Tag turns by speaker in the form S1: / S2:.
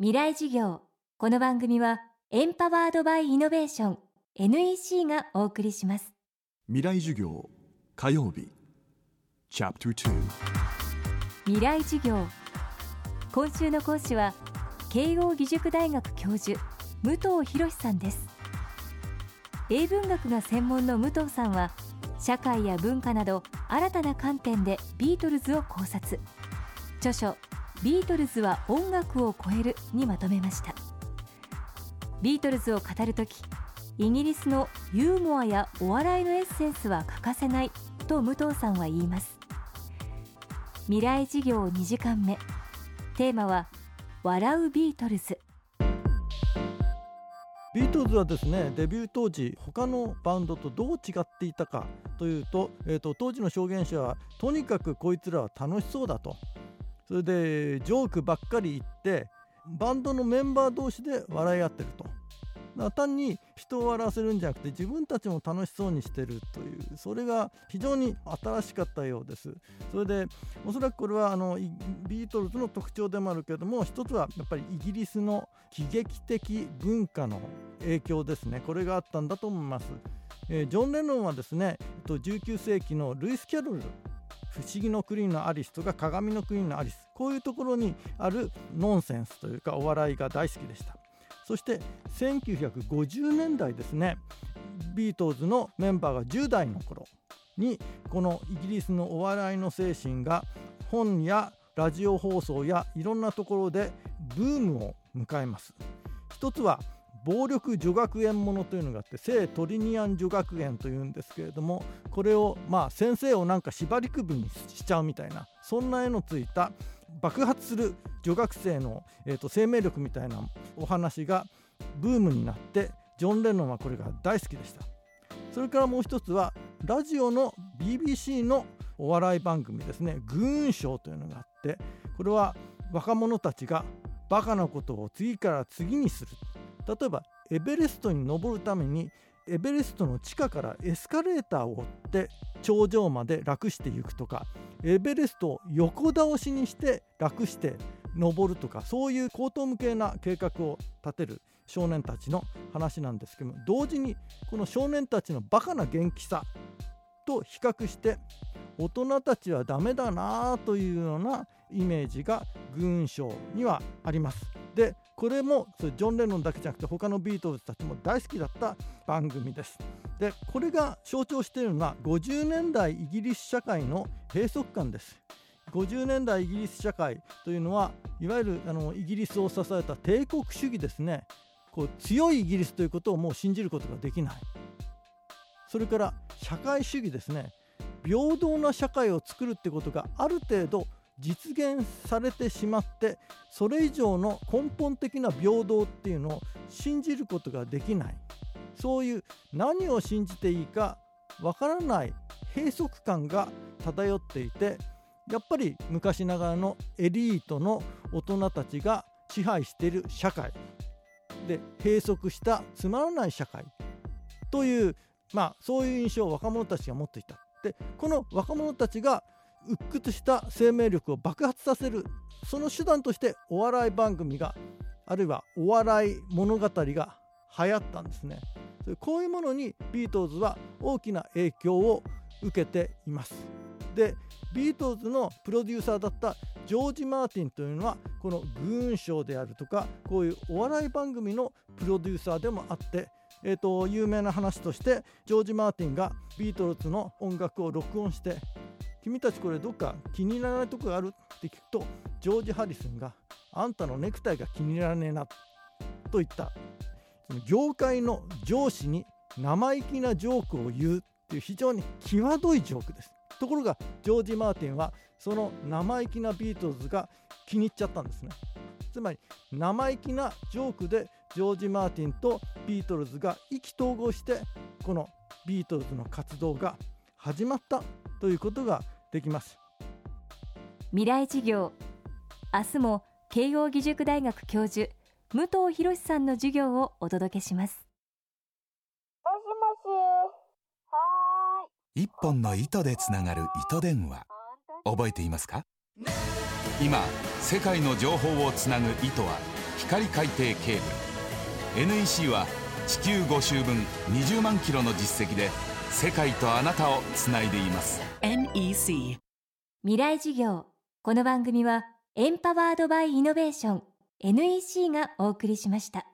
S1: 未来事業。この番組はエンパワードバイイノベーション NEC がお送りします。
S2: 未来授業火曜日。チャプター
S1: 未来事業。今週の講師は慶應義塾大学教授武藤博さんです。英文学が専門の武藤さんは社会や文化など新たな観点でビートルズを考察。著書ビートルズは音楽を超えるにまとめました。ビートルズを語るときイギリスのユーモアやお笑いのエッセンスは欠かせないと武藤さんは言います。未来授業2時間目。テーマは笑うビートルズ。
S3: ビートルズはですねデビュー当時他のバンドとどう違っていたかというと,、えーと、当時の証言者はとにかくこいつらは楽しそうだと。それでジョークばっかり言ってバンドのメンバー同士で笑い合ってると。単に人を笑わせるんじゃなくて自分たちも楽しそうにしてるというそれが非常に新しかったようです。それでおそらくこれはあのビートルズの特徴でもあるけれども一つはやっぱりイギリスの喜劇的文化の影響ですね。これがあったんだと思います、えー、ジョン・レノンはですね19世紀のルイス・キャロル。不思議の国のアリスとか鏡の国のアリス。こういうところにあるノンセンスというかお笑いが大好きでした。そして1950年代ですねビートルズのメンバーが10代の頃にこのイギリスのお笑いの精神が本やラジオ放送やいろんなところでブームを迎えます。一つは暴力女学園ものというのがあって聖トリニアン女学園というんですけれどもこれをまあ先生をなんか縛り首にしちゃうみたいなそんな絵のついた爆発する女学生の、えーと、生命力みたいなお話がブームになってジョン・レノンはこれが大好きでした。それからもう一つはラジオの BBC のお笑い番組ですね「グーンショー」というのがあってこれは若者たちがバカなことを次から次にする。例えばエベレストに登るためにエベレストの地下からエスカレーターを追って頂上まで楽していくとかエベレストを横倒しにして楽して登るとかそういう高等無形な計画を立てる少年たちの話なんですけども同時にこの少年たちのバカな元気さと比較して大人たちはダメだなというようなイメージが群賞にはあります。でこれもジョン・レノンだけじゃなくて他のビートルズたちも大好きだった番組です。でこれが象徴しているのは50年代イギリス社会の閉塞感です。50年代イギリス社会というのはいわゆるあのイギリスを支えた帝国主義ですね。こう強いイギリスということをもう信じることができない。それから社会主義ですね。平等な社会を作るってことがある程度実現されてしまってそれ以上の根本的な平等っていうのを信じることができない。そういう何を信じていいかわからない閉塞感が漂っていてやっぱり昔ながらのエリートの大人たちが支配している社会で閉塞したつまらない社会というまあそういう印象を若者たちが持っていた。でこの若者たちが鬱屈した生命力を爆発させるその手段としてお笑い番組があるいはお笑い物語が流行ったんですね。こういうものにビートルズは大きな影響を受けています。でビートルズのプロデューサーだったジョージ・マーティンというのはこの「グーンショー」であるとかこういうお笑い番組のプロデューサーでもあって、えーと、有名な話としてジョージ・マーティンがビートルズの音楽を録音して「君たちこれどっか気に入らないとこがある?」って聞くとジョージ・ハリスンが「あんたのネクタイが気に入らねえな」と言った業界の上司に生意気なジョークを言うっていう非常に際どいジョークです。ところがジョージ・マーティンはその生意気なビートルズが気に入っちゃったんですねつまり生意気なジョークでジョージ・マーティンとビートルズが意気投合してこのビートルズの活動が始まったということができます
S1: 未来事業明日も慶應義塾大学教授武藤博さんの授業をお届けします。
S4: 一本の糸でつながる糸電話。覚えていますか？今世界の情報をつなぐ糸は光海底ケーブル。NEC は地球5周分20万キロの実績で世界とあなたをつないでいます。
S5: NEC
S1: 未来事業。この番組はエンパワードバイイノベーション NEC がお送りしました。